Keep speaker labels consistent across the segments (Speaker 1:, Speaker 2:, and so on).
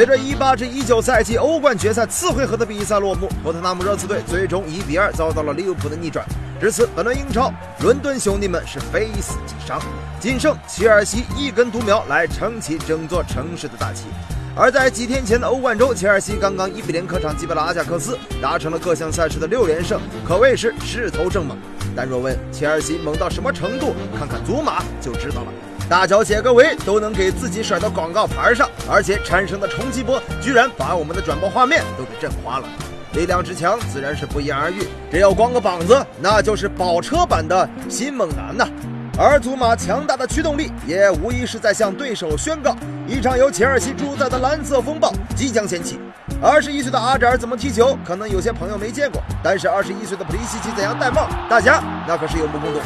Speaker 1: 随着18至19赛季欧冠决赛次回合的比赛落幕，托特纳姆热刺队最终1比2遭到了利物浦的逆转。至此，本轮英超，伦敦兄弟们是非死即伤，仅剩切尔西一根独苗来撑起整座城市的大旗。而在几天前的欧冠中，切尔西刚刚1比0客场击败了阿贾克斯，达成了各项赛事的六连胜，可谓是势头正猛。但若问切尔西猛到什么程度，看看祖马就知道了。大脚解个围都能给自己甩到广告牌上，而且产生的冲击波居然把我们的转播画面都给震花了。力量之强自然是不言而喻，只要光个膀子，那就是宝车版的新猛男呐。而祖马强大的驱动力，也无疑是在向对手宣告，一场由切尔西主宰的蓝色风暴即将掀起。二十一岁的阿扎尔怎么踢球，可能有些朋友没见过，但是二十一岁的普利西奇怎样戴帽，大家那可是有目共睹。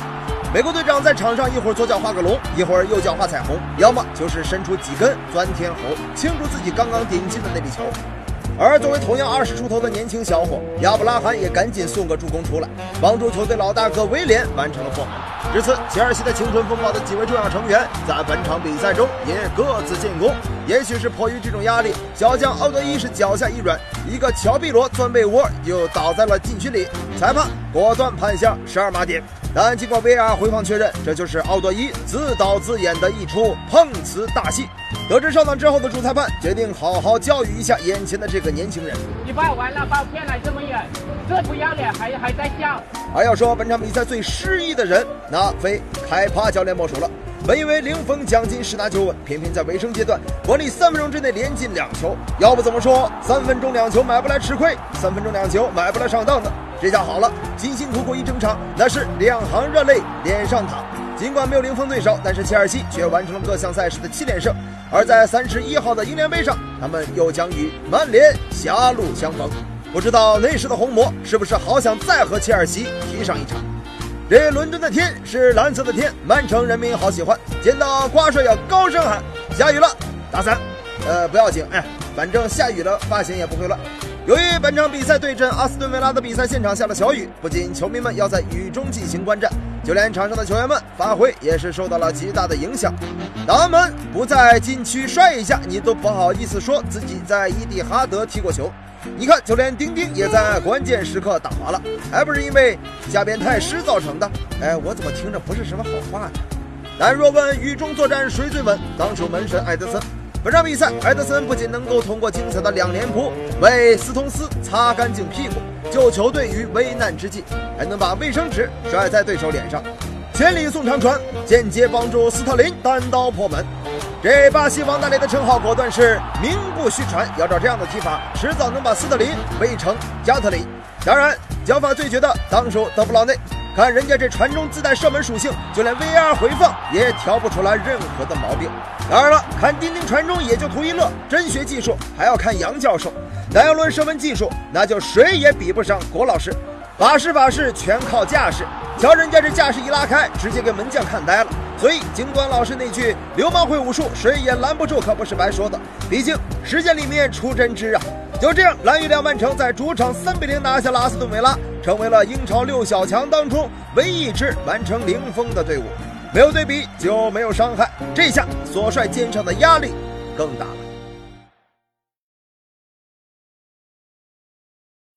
Speaker 1: 美国队长在场上一会儿左脚画个龙，一会儿右脚画彩虹，要么就是伸出几根钻天猴，庆祝自己刚刚顶进的那粒球。而作为同样二十出头的年轻小伙，亚布拉罕也赶紧送个助攻出来，帮助球队老大哥威廉完成了破门。至此，切尔西的青春风暴的几位重要成员在本场比赛中也各自建功。也许是迫于这种压力，小将奥德伊是脚下一软，一个乔碧罗钻被窝就倒在了禁区里，裁判果断判下十二码点。但经过 VR 回放确认，这就是奥多伊自导自演的一出碰瓷大戏。得知上当之后的主裁判决定好好教育一下眼前的这个年轻人。
Speaker 2: 你把完了，把我骗来这么远，这不要脸还还在笑。
Speaker 1: 还要说本场比赛最失意的人，那非开帕教练莫属了。本以为零封奖金十拿九稳，偏偏在尾声阶段，管理三分钟之内连进两球。要不怎么说三分钟两球买不来吃亏，三分钟两球买不来上当呢？这下好了，辛辛苦苦一整场，那是两行热泪脸上淌。尽管没有零封对手，但是切尔西却完成了各项赛事的七连胜。而在三十一号的英联杯上，他们又将与曼联狭路相逢。不知道那时的红魔是不是好想再和切尔西踢上一场？这伦敦的天是蓝色的天，曼城人民好喜欢，见到瓜帅要高声喊：下雨了，打伞。呃，不要紧，哎，反正下雨了，发型也不会乱。由于本场比赛对阵阿斯顿维拉的比赛现场下了小雨，不仅球迷们要在雨中进行观战，就连场上的球员们发挥也是受到了极大的影响。他们不在禁区摔一下，你都不好意思说自己在伊蒂哈德踢过球。你看，就连丁丁也在关键时刻打滑了，还不是因为下边太湿造成的？哎，我怎么听着不是什么好话呢？但若问雨中作战谁最稳，当属门神埃德森。本场比赛，埃德森不仅能够通过精彩的两连扑为斯通斯擦干净屁股，救球队于危难之际，还能把卫生纸甩在对手脸上，千里送长传，间接帮助斯特林单刀破门。这巴西王大雷的称号果断是名不虚传，要照这样的踢法，迟早能把斯特林围成加特林。当然，脚法最绝的当属德布劳内。看人家这传中自带射门属性，就连 VR 回放也调不出来任何的毛病。当然了，看钉钉传中也就图一乐，真学技术还要看杨教授。但要论射门技术，那就谁也比不上郭老师。把式把式全靠架势，瞧人家这架势一拉开，直接给门将看呆了。所以，尽管老师那句“流氓会武术，谁也拦不住”可不是白说的，毕竟实践里面出真知啊。就这样，蓝月亮曼城在主场三比零拿下了阿斯顿维拉。成为了英超六小强当中唯一一支完成零封的队伍，没有对比就没有伤害，这下索帅肩上的压力更大了。